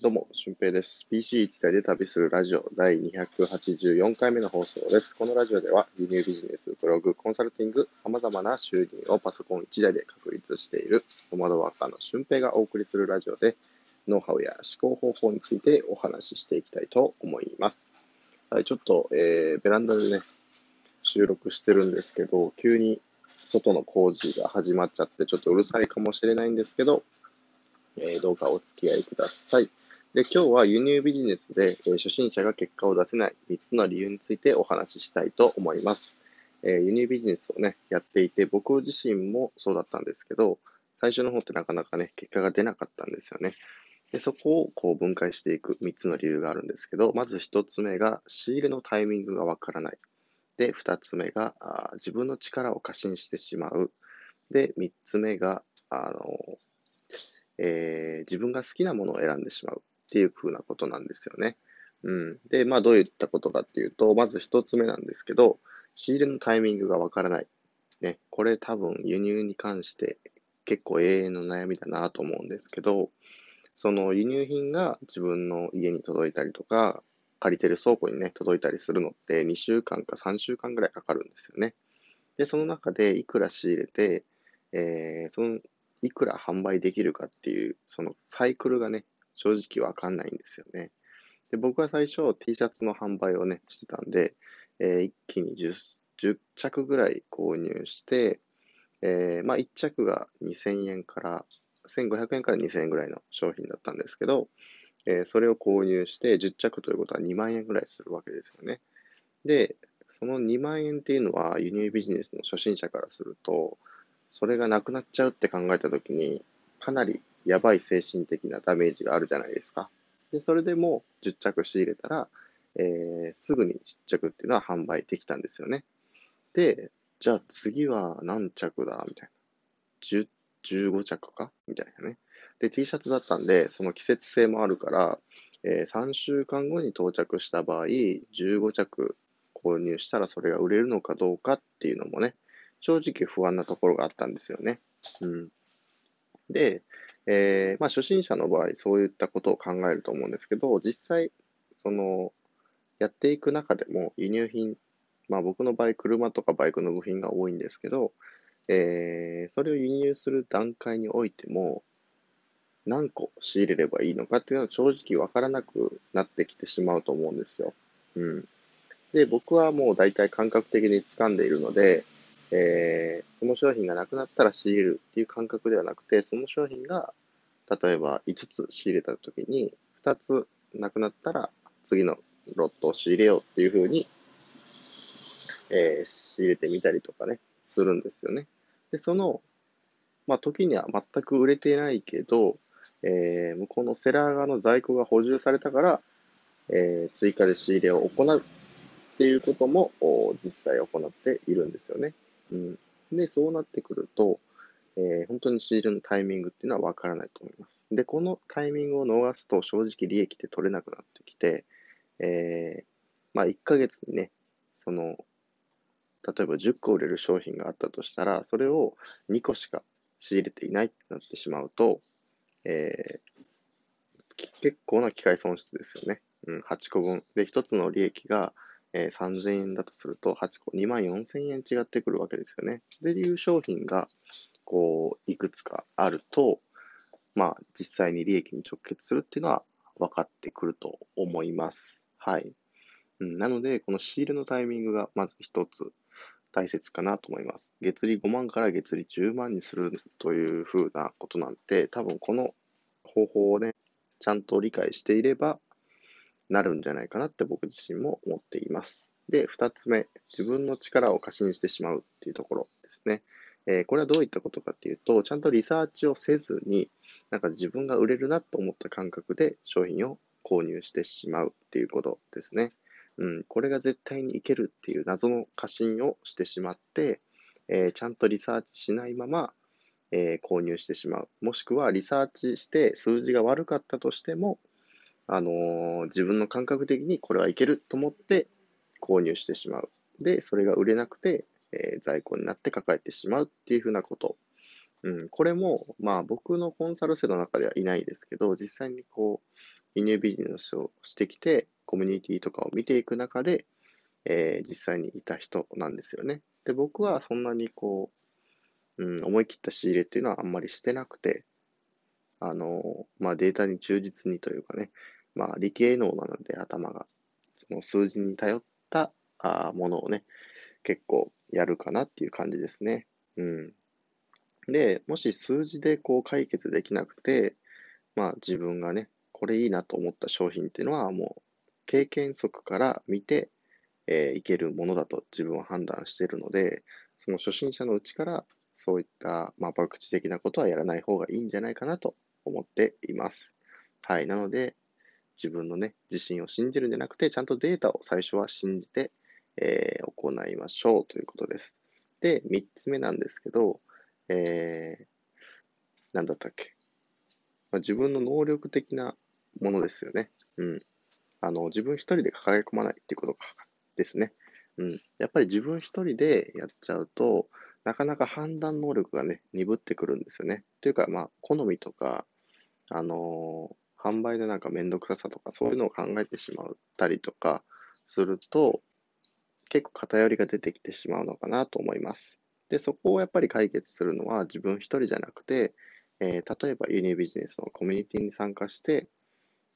どうも、俊平です。PC 一台で旅するラジオ第284回目の放送です。このラジオでは輸入ビジネス、ブログ、コンサルティング、様々な収入をパソコン一台で確立しているノマドワーカーの俊平がお送りするラジオで、ノウハウや思考方法についてお話ししていきたいと思います。はい、ちょっと、えーベランダでね、収録してるんですけど、急に外の工事が始まっちゃって、ちょっとうるさいかもしれないんですけど、えーどうかお付き合いください。で、今日は輸入ビジネスで、えー初心者が結果を出せない3つの理由についてお話ししたいと思います。えー輸入ビジネスをね、やっていて、僕自身もそうだったんですけど、最初の方ってなかなかね、結果が出なかったんですよね。で、そこをこう分解していく3つの理由があるんですけど、まず1つ目が仕入れのタイミングがわからない。で、2つ目があ自分の力を過信してしまう。で、3つ目が、あのえー自分が好きなものを選んでしまうっていう風なことなんですよね。うん。で、まあどういったことかっていうと、まず一つ目なんですけど、仕入れのタイミングがわからない。ね、これ多分輸入に関して結構永遠の悩みだなと思うんですけど、その輸入品が自分の家に届いたりとか、借りてる倉庫にね、届いたりするのって2週間か3週間ぐらいかかるんですよね。で、その中でいくら仕入れて、えーそのいくら販売できるかっていう、そのサイクルがね、正直わかんないんですよね。で、僕は最初 T シャツの販売をね、してたんで、えー一気に 10, 10着ぐらい購入して、えーまあ1着が2000円から、1500円から2000円ぐらいの商品だったんですけど、えーそれを購入して10着ということは2万円ぐらいするわけですよね。で、その2万円っていうのは輸入ビジネスの初心者からすると、それがなくなっちゃうって考えたときに、かなりやばい精神的なダメージがあるじゃないですか。で、それでも10着仕入れたら、えーすぐに10着っていうのは販売できたんですよね。で、じゃあ次は何着だみたいな。10、15着か？みたいなね。で、T シャツだったんで、その季節性もあるから、え3週間後に到着した場合、15着購入したらそれが売れるのかどうかっていうのもね、正直不安なところがあったんですよね。うん。で、えーまあ初心者の場合、そういったことを考えると思うんですけど、実際、その、やっていく中でも輸入品、まあ僕の場合、車とかバイクの部品が多いんですけど、えーそれを輸入する段階においても、何個仕入れればいいのかっていうのは正直わからなくなってきてしまうと思うんですよ。うん。で、僕はもう大体感覚的に掴んでいるので、えーその商品がなくなったら仕入れるっていう感覚ではなくて、その商品が例えば5つ仕入れたときに、2つなくなったら次のロットを仕入れようっていうふうに、えー仕入れてみたりとかね、するんですよね。で、その、まあ、時には全く売れてないけど、えー向こうのセラー側の在庫が補充されたから、えー追加で仕入れを行うっていうことも実際行っているんですよね。うん。で、そうなってくると、えー本当に仕入れのタイミングっていうのはわからないと思います。で、このタイミングを逃すと正直利益って取れなくなってきて、えーまあ1ヶ月にね、その、例えば10個売れる商品があったとしたら、それを2個しか仕入れていないってなってしまうと、えー結構な機械損失ですよね。うん、8個分。で、1つの利益が、えー3000円だとすると、8個、2万4000円違ってくるわけですよね。で、いう商品が、こう、いくつかあると、まあ、実際に利益に直結するっていうのは分かってくると思います。はい。うん、なので、この仕入れのタイミングがまず一つ大切かなと思います。月利5万から月利10万にするというふうなことなんて、多分この方法をね、ちゃんと理解していれば、なるんじゃないかなって僕自身も思っています。で、二つ目、自分の力を過信してしまうっていうところですね。えーこれはどういったことかっていうと、ちゃんとリサーチをせずに、なんか自分が売れるなと思った感覚で商品を購入してしまうっていうことですね。うん、これが絶対にいけるっていう謎の過信をしてしまって、えーちゃんとリサーチしないまま、えー購入してしまう。もしくはリサーチして数字が悪かったとしても、あのー自分の感覚的にこれはいけると思って購入してしまう。で、それが売れなくて、えー在庫になって抱えてしまうっていうふうなこと。うん、これも、まあ僕のコンサル生の中ではいないですけど、実際にこう、輸入ビジネスをしてきて、コミュニティとかを見ていく中で、えー、実際にいた人なんですよね。で、僕はそんなにこう、うん、思い切った仕入れっていうのはあんまりしてなくて、あの、まあ、データに忠実にというかね、まあ、理系能なので頭が、その数字に頼ったあものをね、結構やるかなっていう感じですね。うん。で、もし数字でこう解決できなくて、まあ自分がね、これいいなと思った商品っていうのはもう経験則から見て、えー、いけるものだと自分は判断しているので、その初心者のうちからそういった、まあ、博打的なことはやらない方がいいんじゃないかなと思っています。はい。なので、自分のね、自信を信じるんじゃなくて、ちゃんとデータを最初は信じて、えー、行いましょうということです。で、3つ目なんですけど、えー、なんだったっけ。まあ、自分の能力的なものですよね。うん。あの、自分一人で抱え込まないっていうことですね。うん。やっぱり自分一人でやっちゃうと、なかなか判断能力がね、鈍ってくるんですよね。というか、まあ、好みとか、あのー、販売でなんかめんどくささとか、そういうのを考えてしまったりとかすると、結構偏りが出てきてしまうのかなと思います。で、そこをやっぱり解決するのは自分一人じゃなくて、えー、例えば輸入ビジネスのコミュニティに参加して、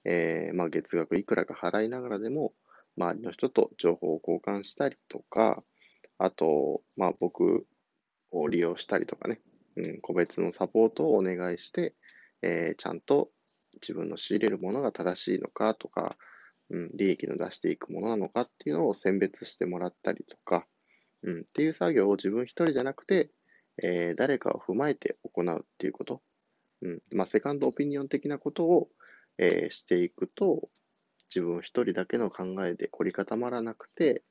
えー、まあ、月額いくらか払いながらでも、周りの人と情報を交換したりとか、あと、まあ、僕を利用したりとかね、うん、個別のサポートをお願いして、えー、ちゃんと自分の仕入れるものが正しいのかとか、うん、利益の出していくものなのかっていうのを選別してもらったりとか、うん、っていう作業を自分一人じゃなくて、えー、誰かを踏まえて行うっていうこと、うんまあ、セカンドオピニオン的なことを、えー、していくと、自分一人だけの考えで凝り固まらなくて、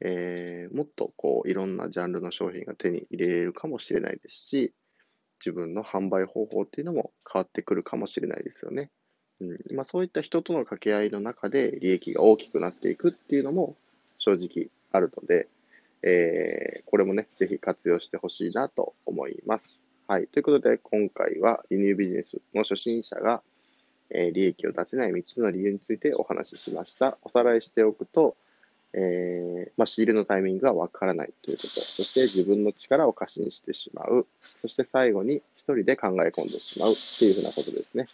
えー、もっとこういろんなジャンルの商品が手に入れれるかもしれないですし、自分の販売方法っていうのも変わってくるかもしれないですよね。うんまあ、そういった人との掛け合いの中で利益が大きくなっていくっていうのも正直あるので、えー、これもね、ぜひ活用してほしいなと思います。はい。ということで、今回は輸入ビジネスの初心者が、え、利益を出せない3つの理由についてお話ししました。おさらいしておくと、えー、まあ、仕入れのタイミングがわからないということ、そして自分の力を過信してしまう、そして最後に一人で考え込んでしまうっていうふうなことですね。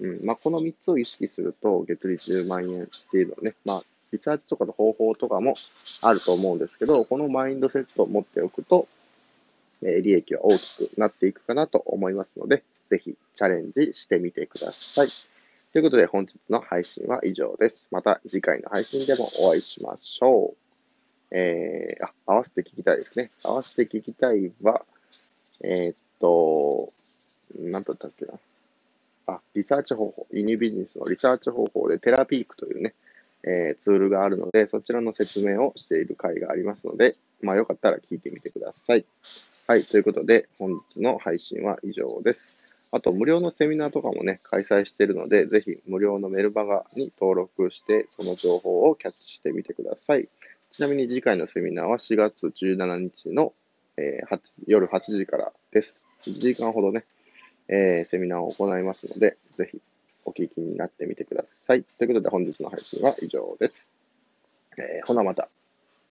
うんまあ、この3つを意識すると、月利10万円っていうのはね、まあ、リサーチとかの方法とかもあると思うんですけど、このマインドセットを持っておくと、え利益は大きくなっていくかなと思いますので、ぜひチャレンジしてみてください。ということで本日の配信は以上です。また次回の配信でもお会いしましょう。えー、あ、合わせて聞きたいですね。合わせて聞きたいは、えー、っと、何だったっけな。あ、リサーチ方法、輸入ビジネスのリサーチ方法でテラピークというね、えー、ツールがあるので、そちらの説明をしている回がありますので、まあよかったら聞いてみてください。はい、ということで、本日の配信は以上です。あと、無料のセミナーとかもね、開催しているので、ぜひ無料のメルマガに登録して、その情報をキャッチしてみてください。ちなみに次回のセミナーは4月17日の、えー、夜8時からです。1時間ほどね、えー、セミナーを行いますので、ぜひお聞きになってみてください。ということで本日の配信は以上です。えー、ほなまた。